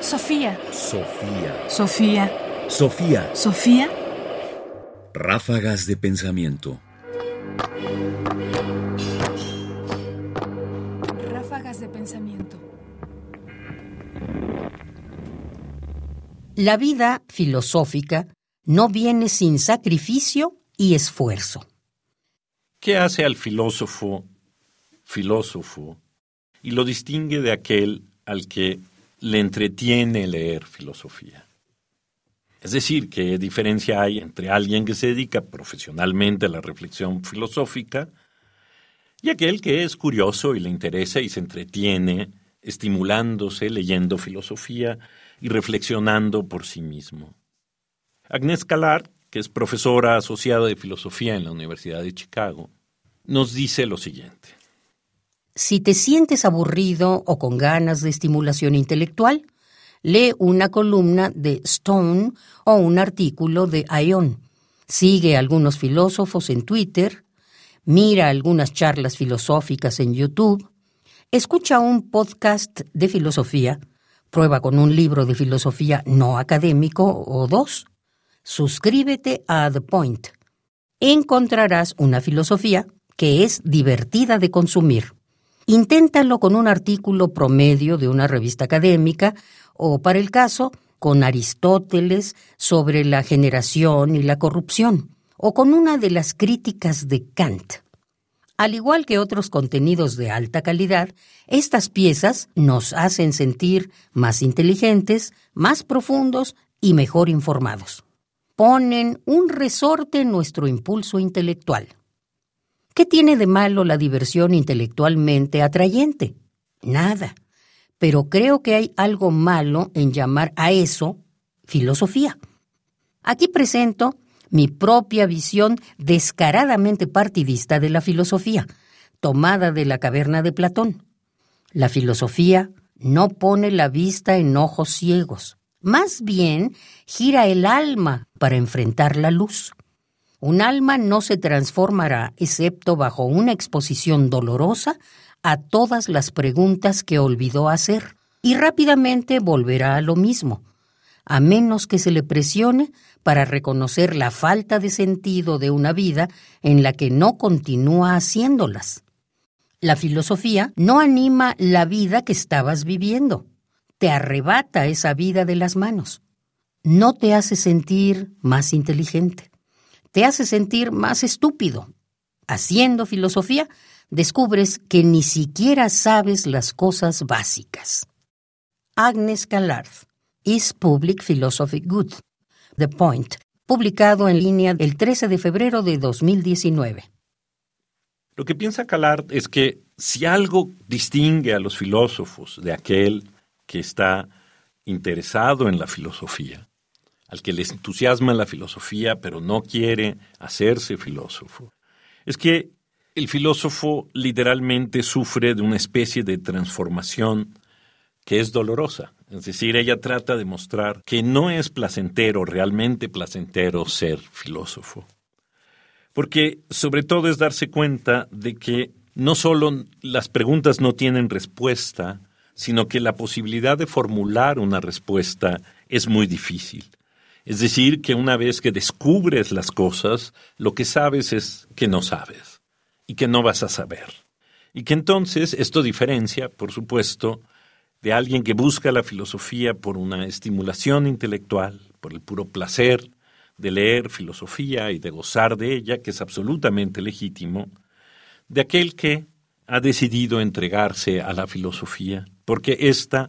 Sofía. Sofía. Sofía. Sofía. Sofía. Ráfagas de pensamiento. Ráfagas de pensamiento. La vida filosófica no viene sin sacrificio y esfuerzo. ¿Qué hace al filósofo filósofo y lo distingue de aquel al que le entretiene leer filosofía? Es decir, ¿qué diferencia hay entre alguien que se dedica profesionalmente a la reflexión filosófica y aquel que es curioso y le interesa y se entretiene estimulándose, leyendo filosofía y reflexionando por sí mismo? Agnes Callard, que es profesora asociada de filosofía en la Universidad de Chicago, nos dice lo siguiente. Si te sientes aburrido o con ganas de estimulación intelectual, lee una columna de Stone o un artículo de Ion. Sigue a algunos filósofos en Twitter, mira algunas charlas filosóficas en YouTube, escucha un podcast de filosofía, prueba con un libro de filosofía no académico o dos, suscríbete a The Point. Encontrarás una filosofía que es divertida de consumir. Inténtalo con un artículo promedio de una revista académica o, para el caso, con Aristóteles sobre la generación y la corrupción, o con una de las críticas de Kant. Al igual que otros contenidos de alta calidad, estas piezas nos hacen sentir más inteligentes, más profundos y mejor informados. Ponen un resorte en nuestro impulso intelectual. ¿Qué tiene de malo la diversión intelectualmente atrayente? Nada. Pero creo que hay algo malo en llamar a eso filosofía. Aquí presento mi propia visión descaradamente partidista de la filosofía, tomada de la caverna de Platón. La filosofía no pone la vista en ojos ciegos, más bien gira el alma para enfrentar la luz. Un alma no se transformará excepto bajo una exposición dolorosa a todas las preguntas que olvidó hacer y rápidamente volverá a lo mismo, a menos que se le presione para reconocer la falta de sentido de una vida en la que no continúa haciéndolas. La filosofía no anima la vida que estabas viviendo, te arrebata esa vida de las manos, no te hace sentir más inteligente te hace sentir más estúpido. Haciendo filosofía, descubres que ni siquiera sabes las cosas básicas. Agnes Callard, Is Public Philosophy Good? The Point, publicado en línea el 13 de febrero de 2019. Lo que piensa Callard es que si algo distingue a los filósofos de aquel que está interesado en la filosofía, al que les entusiasma la filosofía pero no quiere hacerse filósofo, es que el filósofo literalmente sufre de una especie de transformación que es dolorosa. Es decir, ella trata de mostrar que no es placentero, realmente placentero ser filósofo. Porque sobre todo es darse cuenta de que no solo las preguntas no tienen respuesta, sino que la posibilidad de formular una respuesta es muy difícil. Es decir, que una vez que descubres las cosas, lo que sabes es que no sabes y que no vas a saber. Y que entonces esto diferencia, por supuesto, de alguien que busca la filosofía por una estimulación intelectual, por el puro placer de leer filosofía y de gozar de ella, que es absolutamente legítimo, de aquel que ha decidido entregarse a la filosofía, porque ésta,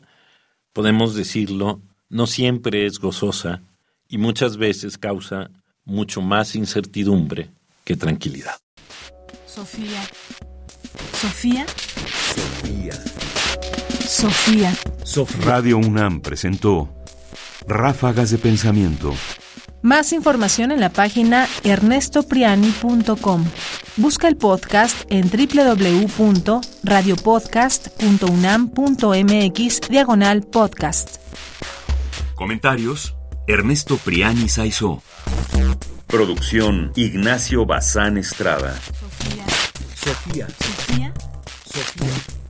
podemos decirlo, no siempre es gozosa y muchas veces causa mucho más incertidumbre que tranquilidad. Sofía. Sofía. Sofía. Sofía. Radio UNAM presentó Ráfagas de Pensamiento. Más información en la página ernestopriani.com. Busca el podcast en www.radiopodcast.unam.mx diagonal podcast. Comentarios Ernesto Priani Saizó. Producción Ignacio Bazán Estrada. Sofía. Sofía. Sofía.